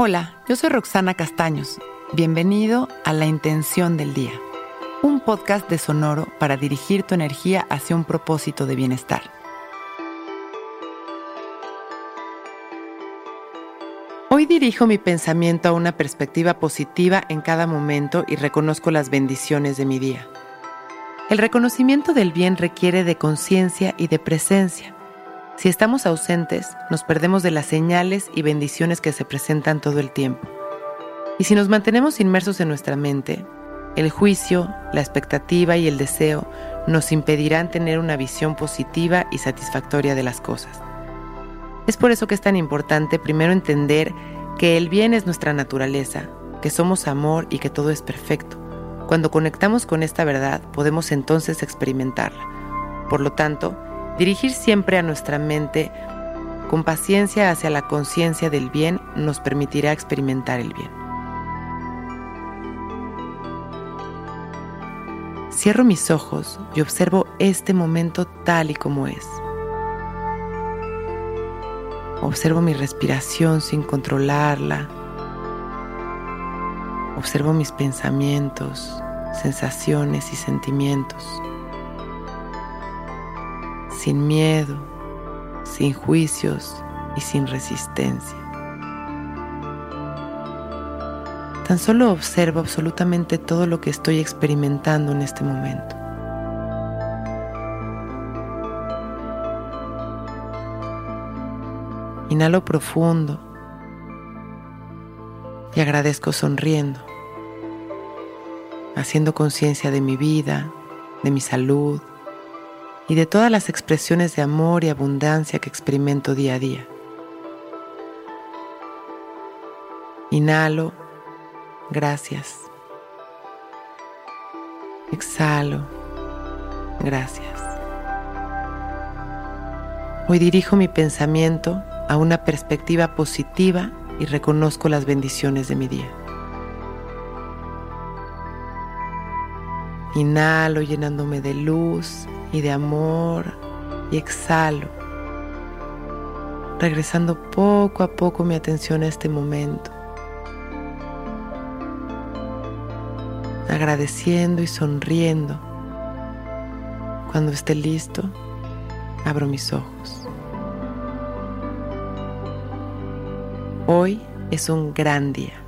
Hola, yo soy Roxana Castaños. Bienvenido a La Intención del Día, un podcast de Sonoro para dirigir tu energía hacia un propósito de bienestar. Hoy dirijo mi pensamiento a una perspectiva positiva en cada momento y reconozco las bendiciones de mi día. El reconocimiento del bien requiere de conciencia y de presencia. Si estamos ausentes, nos perdemos de las señales y bendiciones que se presentan todo el tiempo. Y si nos mantenemos inmersos en nuestra mente, el juicio, la expectativa y el deseo nos impedirán tener una visión positiva y satisfactoria de las cosas. Es por eso que es tan importante primero entender que el bien es nuestra naturaleza, que somos amor y que todo es perfecto. Cuando conectamos con esta verdad, podemos entonces experimentarla. Por lo tanto, Dirigir siempre a nuestra mente con paciencia hacia la conciencia del bien nos permitirá experimentar el bien. Cierro mis ojos y observo este momento tal y como es. Observo mi respiración sin controlarla. Observo mis pensamientos, sensaciones y sentimientos sin miedo, sin juicios y sin resistencia. Tan solo observo absolutamente todo lo que estoy experimentando en este momento. Inhalo profundo y agradezco sonriendo, haciendo conciencia de mi vida, de mi salud, y de todas las expresiones de amor y abundancia que experimento día a día. Inhalo, gracias. Exhalo, gracias. Hoy dirijo mi pensamiento a una perspectiva positiva y reconozco las bendiciones de mi día. Inhalo llenándome de luz y de amor y exhalo, regresando poco a poco mi atención a este momento, agradeciendo y sonriendo. Cuando esté listo, abro mis ojos. Hoy es un gran día.